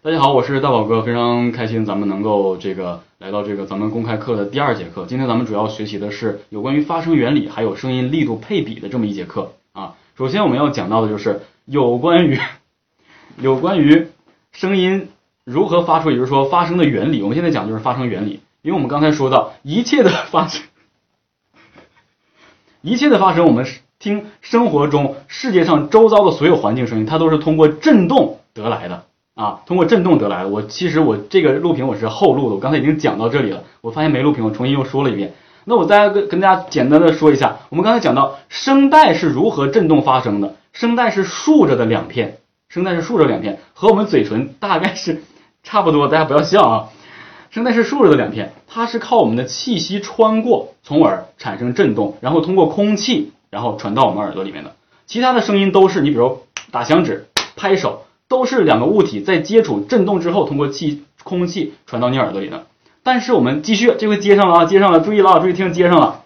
大家好，我是大宝哥，非常开心咱们能够这个来到这个咱们公开课的第二节课。今天咱们主要学习的是有关于发声原理还有声音力度配比的这么一节课啊。首先我们要讲到的就是有关于有关于声音如何发出，也就是说发声的原理。我们现在讲就是发声原理，因为我们刚才说到一切的发生，一切的发生，我们听生活中世界上周遭的所有环境声音，它都是通过振动得来的。啊，通过震动得来的。我其实我这个录屏我是后录的，我刚才已经讲到这里了。我发现没录屏，我重新又说了一遍。那我再跟跟大家简单的说一下，我们刚才讲到声带是如何振动发声的。声带是竖着的两片，声带是竖着两片，和我们嘴唇大概是差不多。大家不要笑啊，声带是竖着的两片，它是靠我们的气息穿过，从而产生震动，然后通过空气，然后传到我们耳朵里面的。其他的声音都是你比如打响指、拍手。都是两个物体在接触振动之后，通过气空气传到你耳朵里的。但是我们继续，这回接上了啊，接上了，注意了啊，注意听，接上了。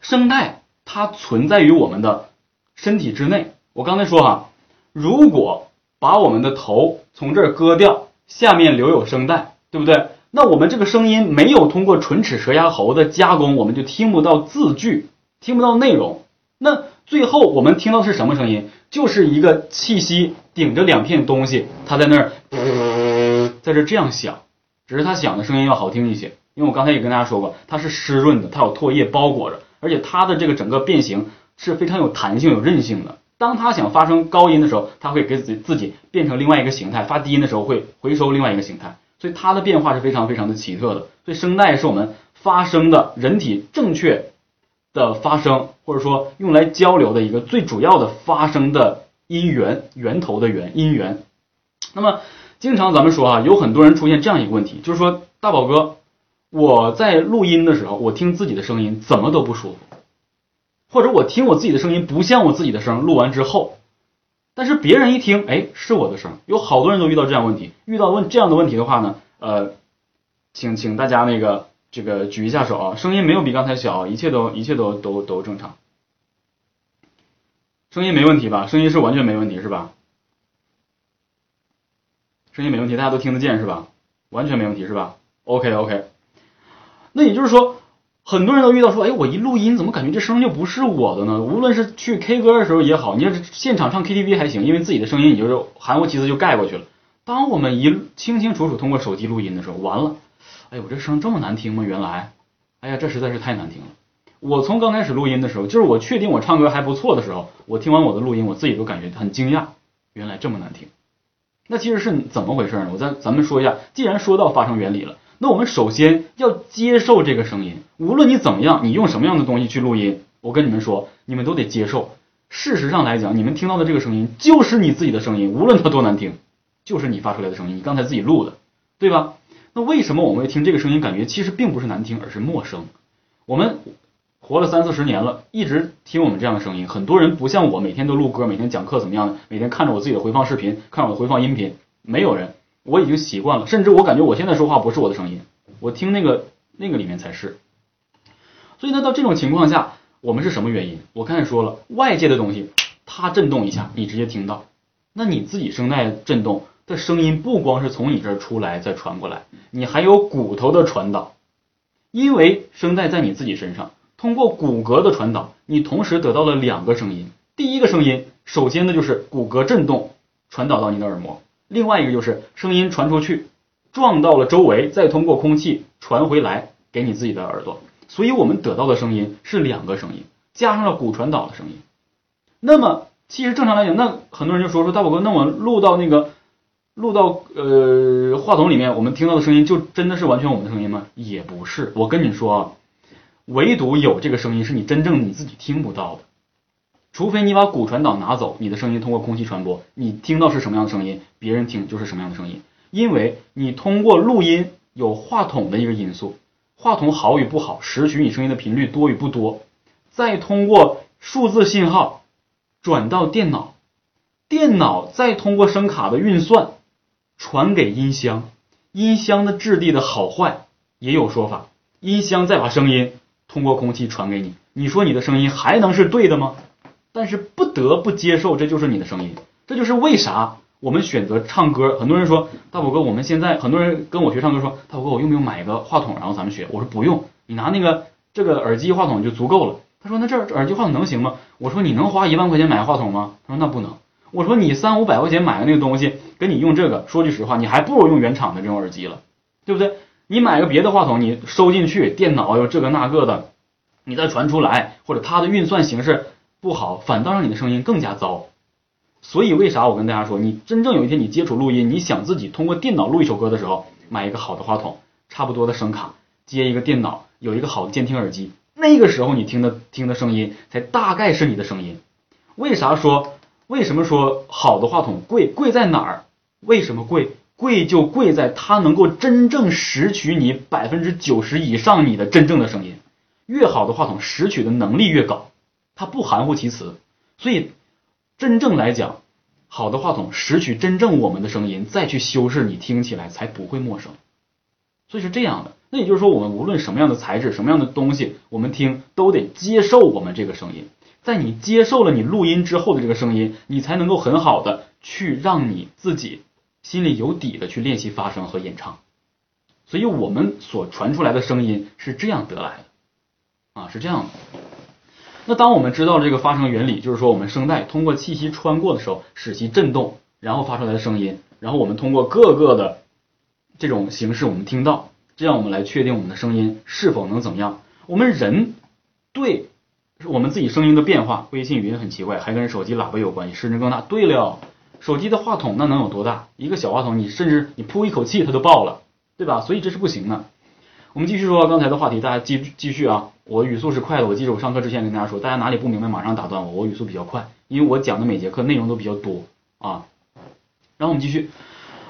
声带它存在于我们的身体之内。我刚才说哈，如果把我们的头从这儿割掉，下面留有声带，对不对？那我们这个声音没有通过唇齿舌牙喉的加工，我们就听不到字句，听不到内容。那最后我们听到是什么声音？就是一个气息顶着两片东西，它在那儿，在这这样响，只是它响的声音要好听一些。因为我刚才也跟大家说过，它是湿润的，它有唾液包裹着，而且它的这个整个变形是非常有弹性、有韧性的。当它想发生高音的时候，它会给自己自己变成另外一个形态；发低音的时候会回收另外一个形态。所以它的变化是非常非常的奇特的。所以声带是我们发声的人体正确。的发声，或者说用来交流的一个最主要的发声的音源源头的源音源。那么，经常咱们说啊，有很多人出现这样一个问题，就是说，大宝哥，我在录音的时候，我听自己的声音怎么都不舒服，或者我听我自己的声音不像我自己的声，录完之后，但是别人一听，哎，是我的声。有好多人都遇到这样问题，遇到问这样的问题的话呢，呃，请请大家那个。这个举一下手啊，声音没有比刚才小，一切都一切都都都正常，声音没问题吧？声音是完全没问题是吧？声音没问题，大家都听得见是吧？完全没问题是吧？OK OK，那也就是说，很多人都遇到说，哎，我一录音怎么感觉这声音就不是我的呢？无论是去 K 歌的时候也好，你要是现场唱 KTV 还行，因为自己的声音你就是含糊其辞就盖过去了。当我们一清清楚楚通过手机录音的时候，完了。哎，我这声这么难听吗？原来，哎呀，这实在是太难听了。我从刚开始录音的时候，就是我确定我唱歌还不错的时候，我听完我的录音，我自己都感觉很惊讶，原来这么难听。那其实是怎么回事呢？我再咱们说一下，既然说到发声原理了，那我们首先要接受这个声音。无论你怎么样，你用什么样的东西去录音，我跟你们说，你们都得接受。事实上来讲，你们听到的这个声音就是你自己的声音，无论它多难听，就是你发出来的声音，你刚才自己录的，对吧？那为什么我们会听这个声音感觉其实并不是难听，而是陌生？我们活了三四十年了，一直听我们这样的声音。很多人不像我，每天都录歌，每天讲课怎么样的？每天看着我自己的回放视频，看我的回放音频，没有人，我已经习惯了。甚至我感觉我现在说话不是我的声音，我听那个那个里面才是。所以呢，到这种情况下，我们是什么原因？我刚才说了，外界的东西它震动一下，你直接听到，那你自己声带震动。的声音不光是从你这儿出来再传过来，你还有骨头的传导，因为声带在你自己身上，通过骨骼的传导，你同时得到了两个声音。第一个声音，首先呢就是骨骼震动传导到你的耳膜，另外一个就是声音传出去，撞到了周围，再通过空气传回来给你自己的耳朵。所以我们得到的声音是两个声音，加上了骨传导的声音。那么其实正常来讲，那很多人就说说大宝哥，那我录到那个。录到呃话筒里面，我们听到的声音就真的是完全我们的声音吗？也不是。我跟你说啊，唯独有这个声音是你真正你自己听不到的，除非你把骨传导拿走，你的声音通过空气传播，你听到是什么样的声音，别人听就是什么样的声音。因为你通过录音有话筒的一个因素，话筒好与不好，拾取你声音的频率多与不多，再通过数字信号转到电脑，电脑再通过声卡的运算。传给音箱，音箱的质地的好坏也有说法。音箱再把声音通过空气传给你，你说你的声音还能是对的吗？但是不得不接受，这就是你的声音。这就是为啥我们选择唱歌，很多人说大宝哥，我们现在很多人跟我学唱歌说，大宝哥，我用不用买个话筒，然后咱们学？我说不用，你拿那个这个耳机话筒就足够了。他说那这耳机话筒能行吗？我说你能花一万块钱买个话筒吗？他说那不能。我说你三五百块钱买的那个东西，跟你用这个，说句实话，你还不如用原厂的这种耳机了，对不对？你买个别的话筒，你收进去，电脑又这个那个的，你再传出来，或者它的运算形式不好，反倒让你的声音更加糟。所以为啥我跟大家说，你真正有一天你接触录音，你想自己通过电脑录一首歌的时候，买一个好的话筒，差不多的声卡，接一个电脑，有一个好的监听耳机，那个时候你听的听的声音才大概是你的声音。为啥说为什么说好的话筒贵？贵在哪儿？为什么贵？贵就贵在它能够真正拾取你百分之九十以上你的真正的声音。越好的话筒拾取的能力越高，它不含糊其辞，所以。真正来讲，好的话筒拾取真正我们的声音，再去修饰，你听起来才不会陌生。所以是这样的。那也就是说，我们无论什么样的材质、什么样的东西，我们听都得接受我们这个声音。在你接受了你录音之后的这个声音，你才能够很好的去让你自己心里有底的去练习发声和演唱。所以我们所传出来的声音是这样得来的，啊，是这样的。那当我们知道了这个发声原理，就是说我们声带通过气息穿过的时候，使其振动，然后发出来的声音，然后我们通过各个的这种形式，我们听到，这样我们来确定我们的声音是否能怎么样。我们人对我们自己声音的变化，微信语音很奇怪，还跟手机喇叭有关系，甚至更大。对了，手机的话筒那能有多大？一个小话筒，你甚至你噗一口气它都爆了，对吧？所以这是不行的。我们继续说刚才的话题，大家继继续啊。我语速是快的，我记着我上课之前跟大家说，大家哪里不明白马上打断我，我语速比较快，因为我讲的每节课内容都比较多啊。然后我们继续，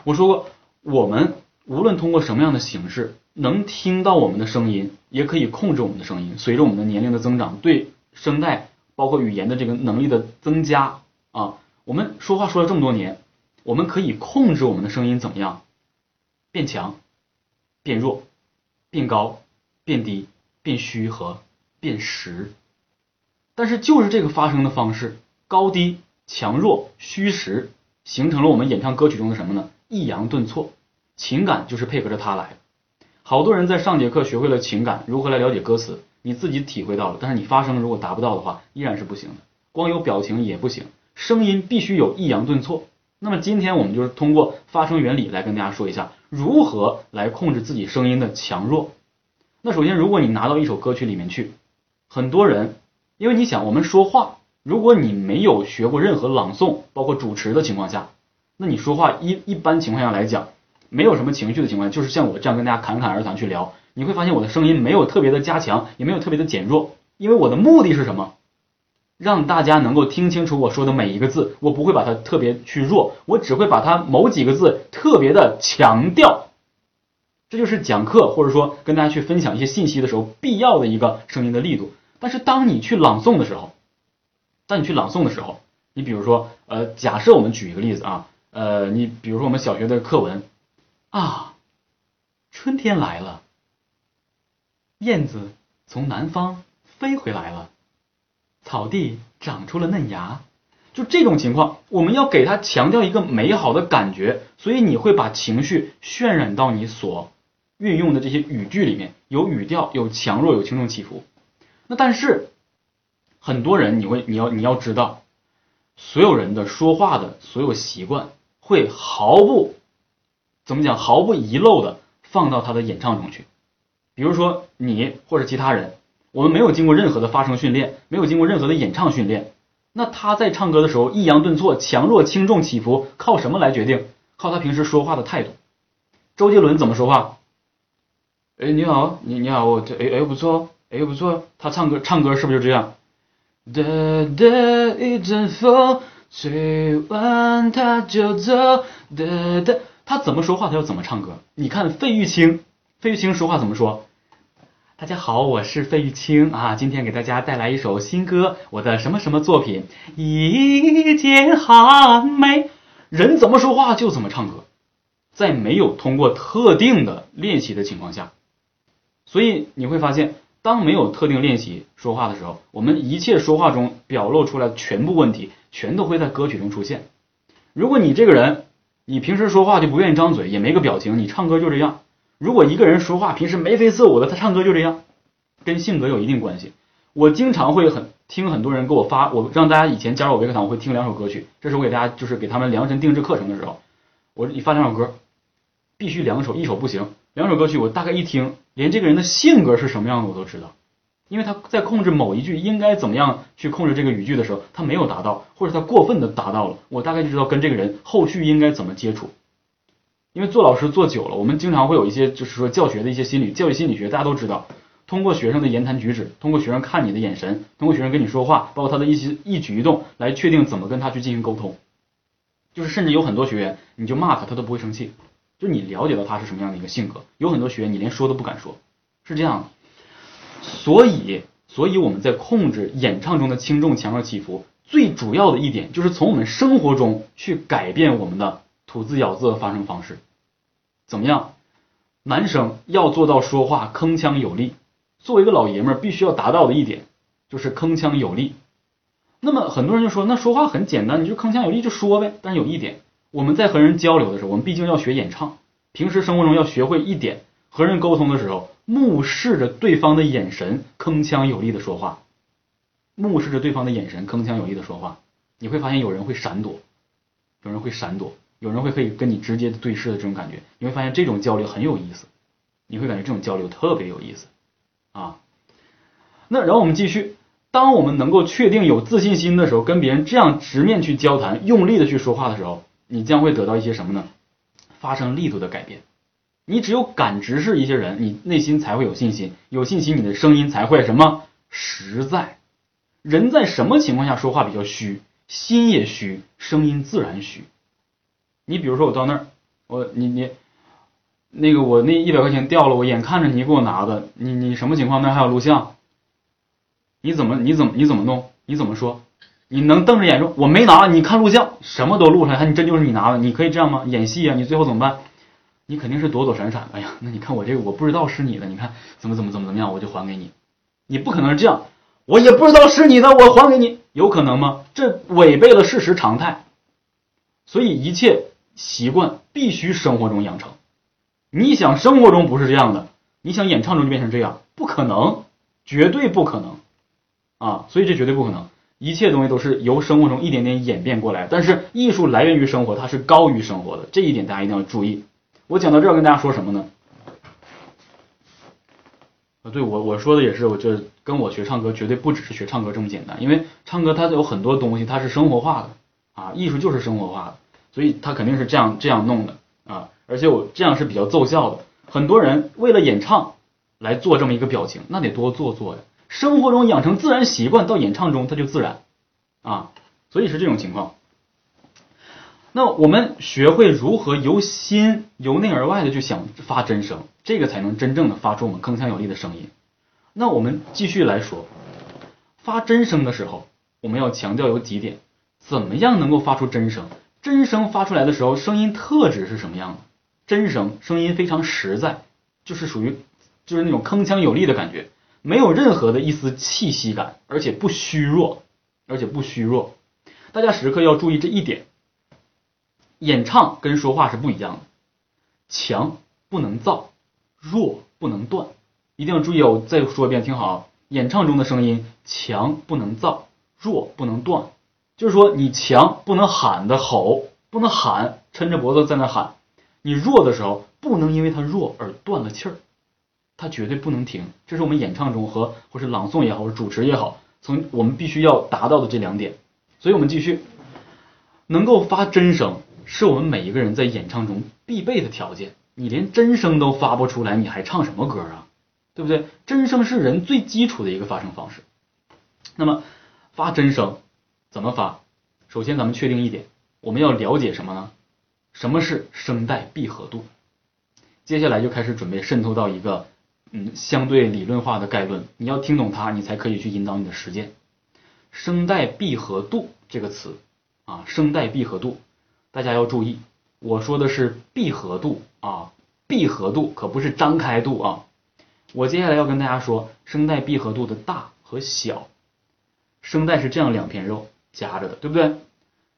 我说过，我们无论通过什么样的形式能听到我们的声音，也可以控制我们的声音。随着我们的年龄的增长，对声带包括语言的这个能力的增加啊，我们说话说了这么多年，我们可以控制我们的声音怎么样？变强、变弱、变高、变低。变虚和变实，但是就是这个发声的方式，高低、强弱、虚实，形成了我们演唱歌曲中的什么呢？抑扬顿挫，情感就是配合着它来。好多人在上节课学会了情感，如何来了解歌词，你自己体会到了，但是你发声如果达不到的话，依然是不行的。光有表情也不行，声音必须有抑扬顿挫。那么今天我们就是通过发声原理来跟大家说一下，如何来控制自己声音的强弱。那首先，如果你拿到一首歌曲里面去，很多人，因为你想，我们说话，如果你没有学过任何朗诵，包括主持的情况下，那你说话一一般情况下来讲，没有什么情绪的情况下，就是像我这样跟大家侃侃而谈去聊，你会发现我的声音没有特别的加强，也没有特别的减弱，因为我的目的是什么？让大家能够听清楚我说的每一个字，我不会把它特别去弱，我只会把它某几个字特别的强调。这就是讲课或者说跟大家去分享一些信息的时候必要的一个声音的力度。但是当你去朗诵的时候，当你去朗诵的时候，你比如说，呃，假设我们举一个例子啊，呃，你比如说我们小学的课文啊，春天来了，燕子从南方飞回来了，草地长出了嫩芽。就这种情况，我们要给他强调一个美好的感觉，所以你会把情绪渲染到你所。运用的这些语句里面有语调，有强弱，有轻重起伏。那但是很多人，你会你要你要知道，所有人的说话的所有习惯会毫不怎么讲，毫不遗漏的放到他的演唱中去。比如说你或者其他人，我们没有经过任何的发声训练，没有经过任何的演唱训练，那他在唱歌的时候抑扬顿挫、强弱轻重起伏靠什么来决定？靠他平时说话的态度。周杰伦怎么说话？哎，你好，你你好，我这哎哎不错，哎不错，他唱歌唱歌是不是就这样？哒哒一阵风吹完他就走，哒哒，他怎么说话他就怎么唱歌。你看费玉清，费玉清说话怎么说？大家好，我是费玉清啊，今天给大家带来一首新歌，我的什么什么作品？一剪寒梅。人怎么说话就怎么唱歌，在没有通过特定的练习的情况下。所以你会发现，当没有特定练习说话的时候，我们一切说话中表露出来的全部问题，全都会在歌曲中出现。如果你这个人你平时说话就不愿意张嘴，也没个表情，你唱歌就这样。如果一个人说话平时眉飞色舞的，他唱歌就这样，跟性格有一定关系。我经常会很听很多人给我发，我让大家以前加入我微课堂，我会听两首歌曲，这是我给大家就是给他们量身定制课程的时候，我你发两首歌，必须两首，一首不行。两首歌曲我大概一听，连这个人的性格是什么样的我都知道，因为他在控制某一句应该怎么样去控制这个语句的时候，他没有达到，或者他过分的达到了，我大概就知道跟这个人后续应该怎么接触。因为做老师做久了，我们经常会有一些就是说教学的一些心理教育心理学，大家都知道。通过学生的言谈举止，通过学生看你的眼神，通过学生跟你说话，包括他的一些一举一动，来确定怎么跟他去进行沟通。就是甚至有很多学员，你就骂他，他都不会生气。就你了解到他是什么样的一个性格。有很多学员，你连说都不敢说，是这样的。所以，所以我们在控制演唱中的轻重强弱起伏，最主要的一点就是从我们生活中去改变我们的吐字咬字的发声方式。怎么样？男生要做到说话铿锵有力。作为一个老爷们儿，必须要达到的一点就是铿锵有力。那么很多人就说，那说话很简单，你就铿锵有力就说呗。但是有一点，我们在和人交流的时候，我们毕竟要学演唱，平时生活中要学会一点，和人沟通的时候，目视着对方的眼神，铿锵有力的说话。目视着对方的眼神，铿锵有力的说话，你会发现有人会闪躲，有人会闪躲，有人会可以跟你直接的对视的这种感觉，你会发现这种交流很有意思，你会感觉这种交流特别有意思。啊，那然后我们继续，当我们能够确定有自信心的时候，跟别人这样直面去交谈，用力的去说话的时候，你将会得到一些什么呢？发生力度的改变。你只有敢直视一些人，你内心才会有信心，有信心，你的声音才会什么实在。人在什么情况下说话比较虚？心也虚，声音自然虚。你比如说我到那儿，我你你。那个我那一百块钱掉了，我眼看着你给我拿的，你你什么情况？那还有录像，你怎么你怎么你怎么弄？你怎么说？你能瞪着眼说我没拿？你看录像，什么都录出来，你真就是你拿的？你可以这样吗？演戏啊？你最后怎么办？你肯定是躲躲闪闪。哎呀，那你看我这个我不知道是你的，你看怎么怎么怎么怎么样，我就还给你。你不可能是这样，我也不知道是你的，我还给你，有可能吗？这违背了事实常态。所以一切习惯必须生活中养成。你想生活中不是这样的，你想演唱中就变成这样，不可能，绝对不可能啊！所以这绝对不可能，一切东西都是由生活中一点点演变过来。但是艺术来源于生活，它是高于生活的，这一点大家一定要注意。我讲到这儿跟大家说什么呢？啊，对我我说的也是，我这跟我学唱歌绝对不只是学唱歌这么简单，因为唱歌它有很多东西它是生活化的啊，艺术就是生活化的，所以他肯定是这样这样弄的啊。而且我这样是比较奏效的。很多人为了演唱来做这么一个表情，那得多做作呀。生活中养成自然习惯，到演唱中它就自然啊。所以是这种情况。那我们学会如何由心由内而外的去想发真声，这个才能真正的发出我们铿锵有力的声音。那我们继续来说，发真声的时候，我们要强调有几点：怎么样能够发出真声？真声发出来的时候，声音特质是什么样的？真声声音非常实在，就是属于就是那种铿锵有力的感觉，没有任何的一丝气息感，而且不虚弱，而且不虚弱。大家时刻要注意这一点。演唱跟说话是不一样的，强不能造，弱不能断，一定要注意哦。再说一遍，听好，演唱中的声音强不能造，弱不能断，就是说你强不能喊的吼，不能喊，抻着脖子在那喊。你弱的时候，不能因为它弱而断了气儿，它绝对不能停。这是我们演唱中和或是朗诵也好，或者主持也好，从我们必须要达到的这两点。所以我们继续，能够发真声，是我们每一个人在演唱中必备的条件。你连真声都发不出来，你还唱什么歌啊？对不对？真声是人最基础的一个发声方式。那么发真声怎么发？首先咱们确定一点，我们要了解什么呢？什么是声带闭合度？接下来就开始准备渗透到一个嗯相对理论化的概论，你要听懂它，你才可以去引导你的实践。声带闭合度这个词啊，声带闭合度，大家要注意，我说的是闭合度啊，闭合度可不是张开度啊。我接下来要跟大家说声带闭合度的大和小。声带是这样两片肉夹着的，对不对？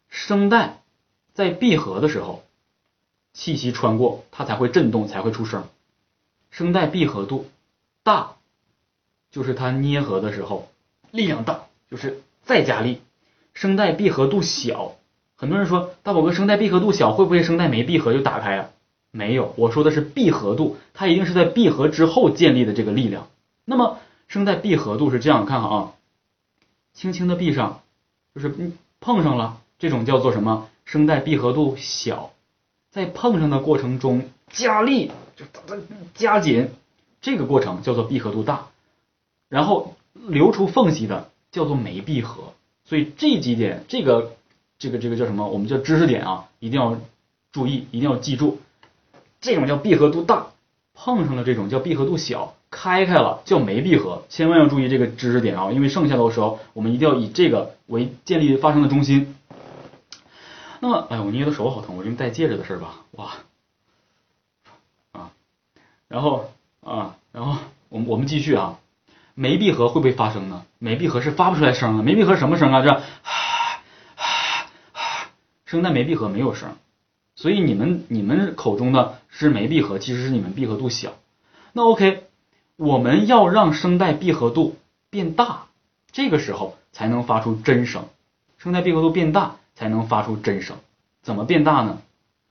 声带。在闭合的时候，气息穿过，它才会震动，才会出声。声带闭合度大，就是它捏合的时候力量大，就是再加力。声带闭合度小，很多人说大宝哥声带闭合度小，会不会声带没闭合就打开啊？没有，我说的是闭合度，它一定是在闭合之后建立的这个力量。那么声带闭合度是这样，看好啊，轻轻的闭上，就是碰上了，这种叫做什么？声带闭合度小，在碰上的过程中加力，就加紧，这个过程叫做闭合度大，然后留出缝隙的叫做没闭合。所以这几点，这个这个这个叫什么？我们叫知识点啊，一定要注意，一定要记住。这种叫闭合度大，碰上了这种叫闭合度小，开开了叫没闭合，千万要注意这个知识点啊，因为剩下的时候我们一定要以这个为建立发声的中心。那么，哎，我捏的手好疼，我因为戴戒指的事吧，哇，啊，然后啊，然后我们我们继续啊。没闭合会不会发声呢？没闭合是发不出来声的。没闭合什么声啊？这 声带没闭合没有声，所以你们你们口中的是没闭合，其实是你们闭合度小。那 OK，我们要让声带闭合度变大，这个时候才能发出真声。声带闭合度变大才能发出真声。怎么变大呢？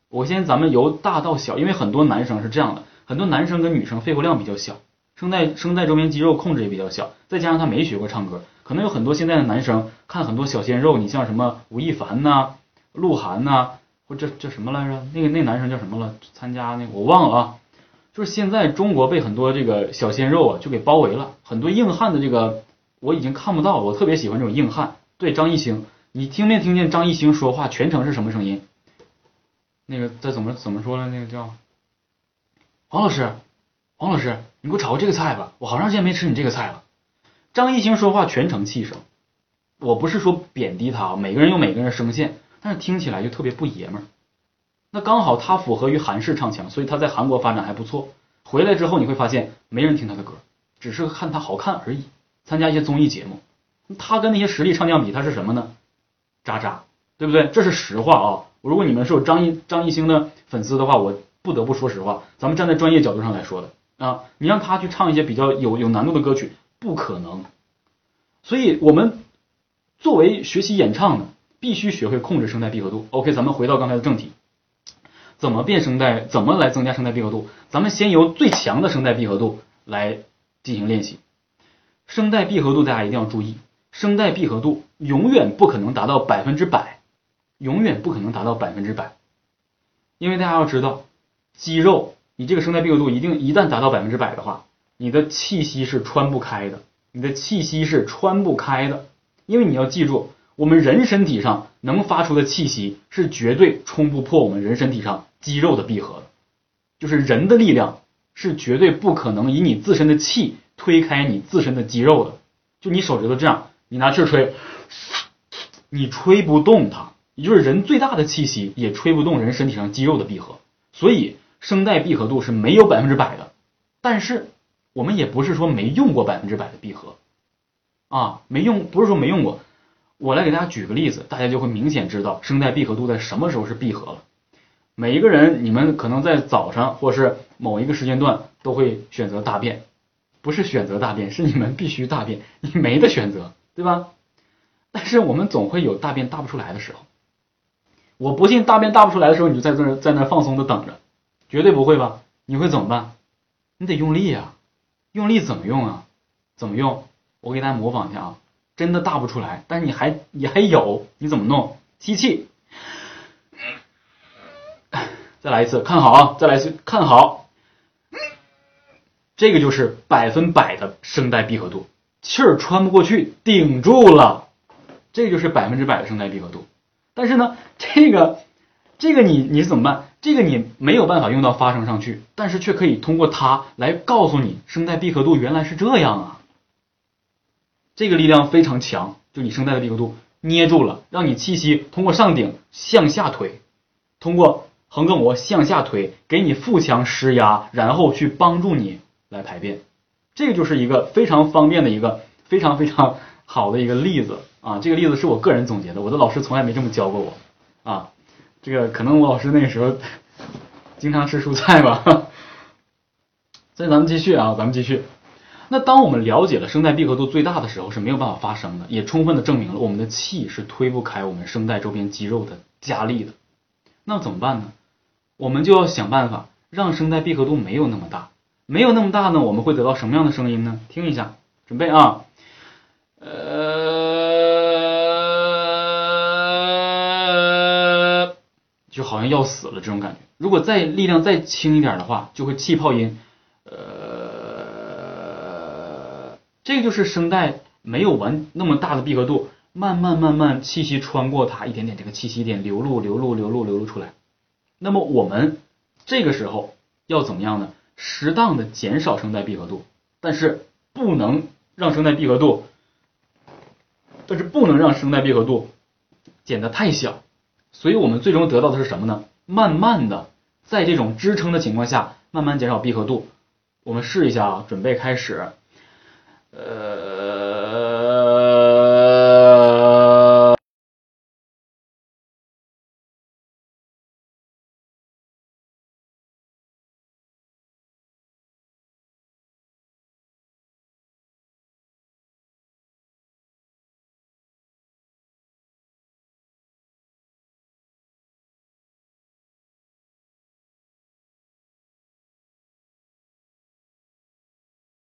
我先咱们由大到小，因为很多男生是这样的，很多男生跟女生肺活量比较小。声带声带周边肌肉控制也比较小，再加上他没学过唱歌，可能有很多现在的男生看很多小鲜肉，你像什么吴亦凡呐、鹿晗呐，或者叫什么来着？那个那男生叫什么了？参加那个我忘了啊。就是现在中国被很多这个小鲜肉啊就给包围了，很多硬汉的这个我已经看不到，我特别喜欢这种硬汉。对张艺兴，你听没听见张艺兴说话全程是什么声音？那个再怎么怎么说了？那个叫黄老师。王老师，你给我炒个这个菜吧，我好长时间没吃你这个菜了。张艺兴说话全程气声，我不是说贬低他，每个人有每个人的声线，但是听起来就特别不爷们儿。那刚好他符合于韩式唱腔，所以他在韩国发展还不错。回来之后你会发现没人听他的歌，只是看他好看而已。参加一些综艺节目，他跟那些实力唱将比，他是什么呢？渣渣，对不对？这是实话啊。如果你们是有张艺张艺兴的粉丝的话，我不得不说实话，咱们站在专业角度上来说的。啊，你让他去唱一些比较有有难度的歌曲，不可能。所以，我们作为学习演唱的，必须学会控制声带闭合度。OK，咱们回到刚才的正题，怎么变声带？怎么来增加声带闭合度？咱们先由最强的声带闭合度来进行练习。声带闭合度大家一定要注意，声带闭合度永远不可能达到百分之百，永远不可能达到百分之百，因为大家要知道，肌肉。你这个声带闭合度一定一旦达到百分之百的话，你的气息是穿不开的，你的气息是穿不开的，因为你要记住，我们人身体上能发出的气息是绝对冲不破我们人身体上肌肉的闭合的，就是人的力量是绝对不可能以你自身的气推开你自身的肌肉的，就你手指头这样，你拿气吹，你吹不动它，也就是人最大的气息也吹不动人身体上肌肉的闭合，所以。声带闭合度是没有百分之百的，但是我们也不是说没用过百分之百的闭合啊，没用不是说没用过。我来给大家举个例子，大家就会明显知道声带闭合度在什么时候是闭合了。每一个人，你们可能在早上或是某一个时间段都会选择大便，不是选择大便，是你们必须大便，你没得选择，对吧？但是我们总会有大便大不出来的时候。我不信大便大不出来的时候，你就在这在那放松的等着。绝对不会吧？你会怎么办？你得用力啊！用力怎么用啊？怎么用？我给大家模仿一下啊！真的大不出来，但是你还你还有，你怎么弄？吸气，再来一次，看好啊！再来一次，看好。这个就是百分百的声带闭合度，气儿穿不过去，顶住了，这就是百分之百的声带闭合度。但是呢，这个这个你你怎么办？这个你没有办法用到发声上去，但是却可以通过它来告诉你声带闭合度原来是这样啊。这个力量非常强，就你声带的闭合度捏住了，让你气息通过上顶向下推，通过横膈膜向下推，给你腹腔施压，然后去帮助你来排便。这个就是一个非常方便的一个非常非常好的一个例子啊。这个例子是我个人总结的，我的老师从来没这么教过我啊。这个可能我老师那个时候经常吃蔬菜吧。所以咱们继续啊，咱们继续。那当我们了解了声带闭合度最大的时候是没有办法发声的，也充分的证明了我们的气是推不开我们声带周边肌肉的加力的。那怎么办呢？我们就要想办法让声带闭合度没有那么大，没有那么大呢，我们会得到什么样的声音呢？听一下，准备啊，呃，就好像要死了这种感觉。如果再力量再轻一点的话，就会气泡音，呃，这个就是声带没有完那么大的闭合度，慢慢慢慢气息穿过它，一点点这个气息点流露流露流露流露出来。那么我们这个时候要怎么样呢？适当的减少声带闭合度，但是不能让声带闭合度，但是不能让声带闭合度减得太小。所以我们最终得到的是什么呢？慢慢的，在这种支撑的情况下，慢慢减少闭合度。我们试一下啊，准备开始，呃。